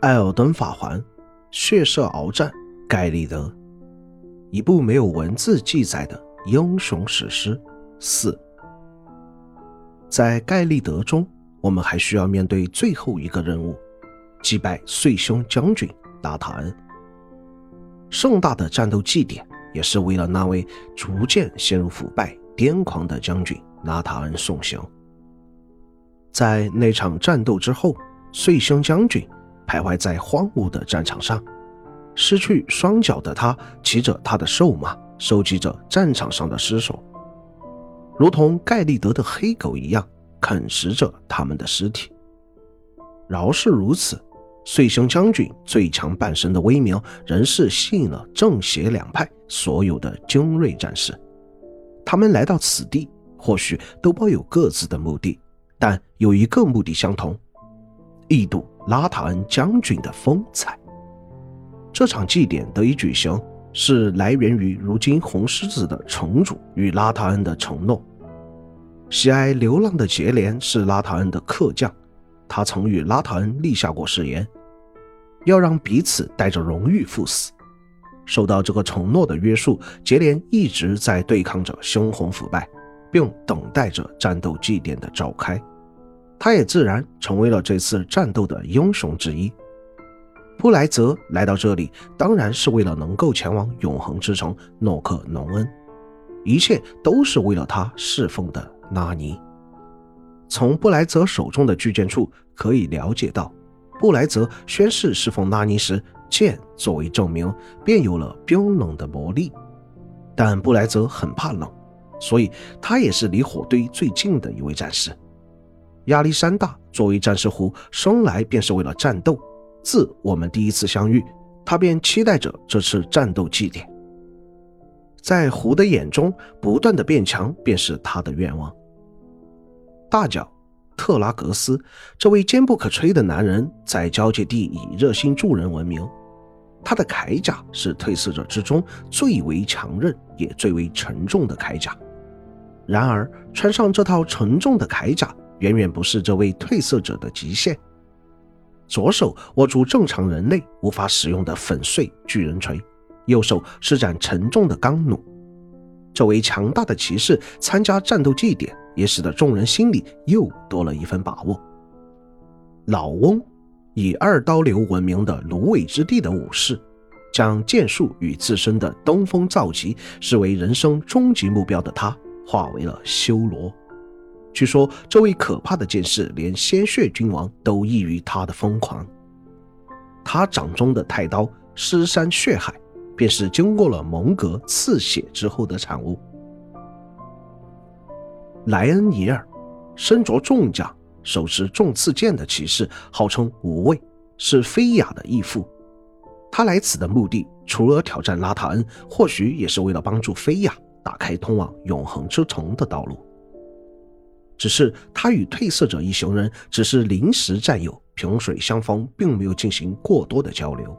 艾尔登法环，血色鏖战，盖利德，一部没有文字记载的英雄史诗。四，在盖利德中，我们还需要面对最后一个任务：击败碎胸将军纳塔恩。盛大的战斗祭典，也是为了那位逐渐陷入腐败癫狂的将军纳塔恩送行。在那场战斗之后，岁凶将军。徘徊在荒芜的战场上，失去双脚的他骑着他的瘦马，收集着战场上的尸首，如同盖利德的黑狗一样啃食着他们的尸体。饶是如此，岁星将军最强半身的威名仍是吸引了正邪两派所有的精锐战士。他们来到此地，或许都抱有各自的目的，但有一个目的相同：异度。拉塔恩将军的风采。这场祭典得以举行，是来源于如今红狮子的城主与拉塔恩的承诺。喜爱流浪的杰连是拉塔恩的客将，他曾与拉塔恩立下过誓言，要让彼此带着荣誉赴死。受到这个承诺的约束，杰连一直在对抗着猩红腐败，并等待着战斗祭典的召开。他也自然成为了这次战斗的英雄之一。布莱泽来到这里，当然是为了能够前往永恒之城诺克农恩，一切都是为了他侍奉的拉尼。从布莱泽手中的巨剑处可以了解到，布莱泽宣誓侍奉拉尼时，剑作为证明，便有了冰冷的魔力。但布莱泽很怕冷，所以他也是离火堆最近的一位战士。亚历山大作为战士湖，生来便是为了战斗。自我们第一次相遇，他便期待着这次战斗祭典。在湖的眼中，不断的变强便是他的愿望。大脚特拉格斯这位坚不可摧的男人，在交界地以热心助人闻名。他的铠甲是褪色者之中最为强韧也最为沉重的铠甲。然而，穿上这套沉重的铠甲。远远不是这位褪色者的极限。左手握住正常人类无法使用的粉碎巨人锤，右手施展沉重的钢弩。这位强大的骑士参加战斗祭典，也使得众人心里又多了一份把握。老翁，以二刀流闻名的芦苇之地的武士，将剑术与自身的东风造极视为人生终极目标的他，化为了修罗。据说这位可怕的剑士，连鲜血君王都异于他的疯狂。他掌中的太刀尸山血海，便是经过了蒙格刺血之后的产物。莱恩尼尔，身着重甲、手持重刺剑的骑士，号称无畏，是菲亚的义父。他来此的目的，除了挑战拉塔恩，或许也是为了帮助菲亚打开通往永恒之城的道路。只是他与褪色者一行人只是临时战友，萍水相逢，并没有进行过多的交流。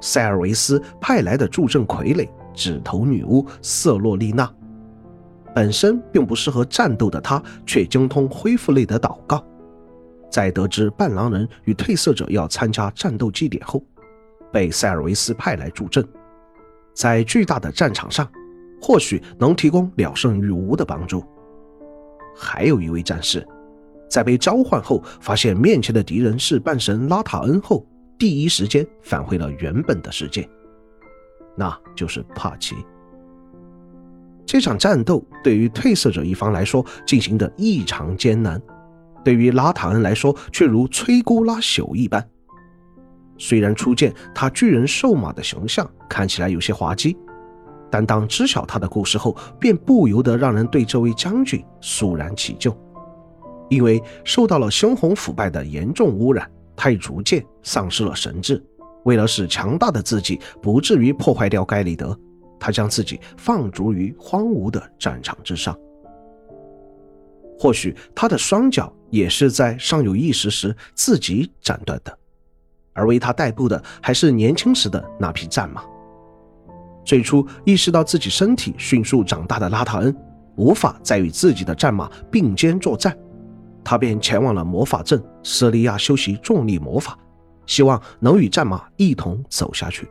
塞尔维斯派来的助阵傀儡——指头女巫瑟洛丽娜，本身并不适合战斗的她，却精通恢复类的祷告。在得知半狼人与褪色者要参加战斗祭典后，被塞尔维斯派来助阵，在巨大的战场上，或许能提供了胜于无的帮助。还有一位战士，在被召唤后，发现面前的敌人是半神拉塔恩后，第一时间返回了原本的世界，那就是帕奇。这场战斗对于褪色者一方来说进行的异常艰难，对于拉塔恩来说却如摧枯拉朽一般。虽然初见他巨人兽马的形象看起来有些滑稽。但当知晓他的故事后，便不由得让人对这位将军肃然起敬。因为受到了猩红腐败的严重污染，他已逐渐丧失了神智。为了使强大的自己不至于破坏掉盖里德，他将自己放逐于荒芜的战场之上。或许他的双脚也是在尚有意识时自己斩断的，而为他代步的还是年轻时的那匹战马。最初意识到自己身体迅速长大的拉塔恩，无法再与自己的战马并肩作战，他便前往了魔法阵舍利亚修习重力魔法，希望能与战马一同走下去；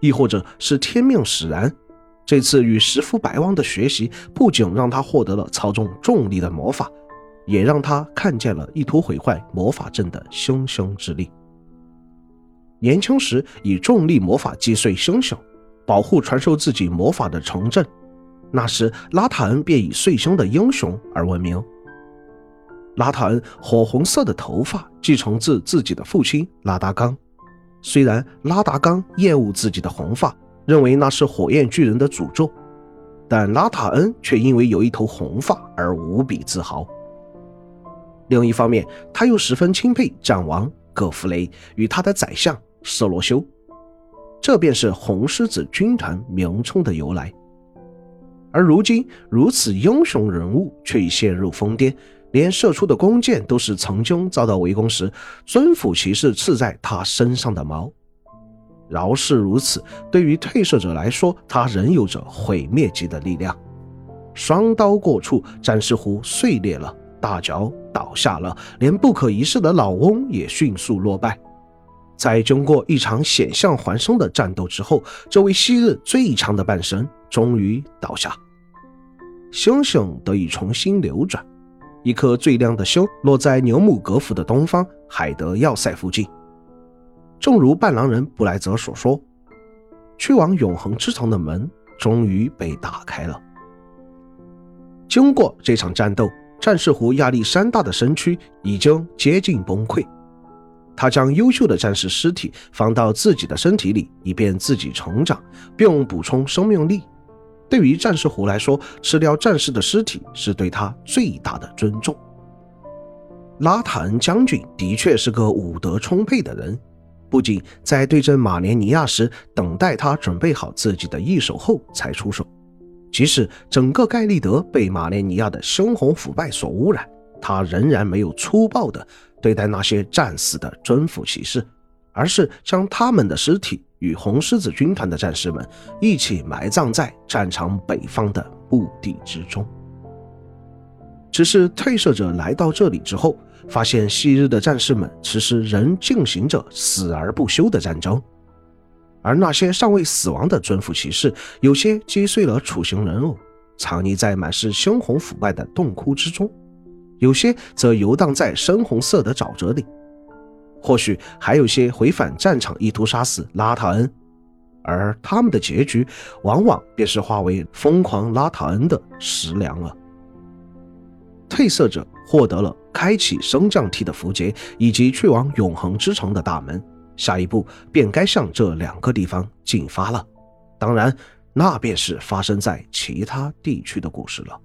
亦或者是天命使然，这次与石夫白汪的学习，不仅让他获得了操纵重力的魔法，也让他看见了意图毁坏魔法阵的汹汹之力。年轻时以重力魔法击碎星星，保护传授自己魔法的城镇，那时拉塔恩便以碎星的英雄而闻名。拉塔恩火红色的头发继承自自己的父亲拉达冈，虽然拉达冈厌恶自己的红发，认为那是火焰巨人的诅咒，但拉塔恩却因为有一头红发而无比自豪。另一方面，他又十分钦佩战王葛弗雷与他的宰相。色罗修，这便是红狮子军团名称的由来。而如今如此英雄人物却已陷入疯癫，连射出的弓箭都是曾经遭到围攻时尊府骑士刺在他身上的矛。饶是如此，对于褪色者来说，他仍有着毁灭级的力量。双刀过处，战士乎碎裂了，大脚倒下了，连不可一世的老翁也迅速落败。在经过一场险象环生的战斗之后，这位昔日最强的半神终于倒下，星星得以重新流转。一颗最亮的星落在牛姆格府的东方海德要塞附近。正如伴郎人布莱泽所说，去往永恒之城的门终于被打开了。经过这场战斗，战士湖亚历山大的身躯已经接近崩溃。他将优秀的战士尸体放到自己的身体里，以便自己成长，并补充生命力。对于战士虎来说，吃掉战士的尸体是对他最大的尊重。拉塔恩将军的确是个武德充沛的人，不仅在对阵马连尼亚时等待他准备好自己的一手后才出手，即使整个盖利德被马连尼亚的猩红腐败所污染，他仍然没有粗暴的。对待那些战死的尊府骑士，而是将他们的尸体与红狮子军团的战士们一起埋葬在战场北方的墓地之中。只是褪色者来到这里之后，发现昔日的战士们此时仍进行着死而不休的战争，而那些尚未死亡的尊府骑士，有些击碎了处刑人偶，藏匿在满是猩红腐败的洞窟之中。有些则游荡在深红色的沼泽里，或许还有些回返战场，意图杀死拉塔恩，而他们的结局往往便是化为疯狂拉塔恩的食粮了。褪色者获得了开启升降梯的符节，以及去往永恒之城的大门，下一步便该向这两个地方进发了。当然，那便是发生在其他地区的故事了。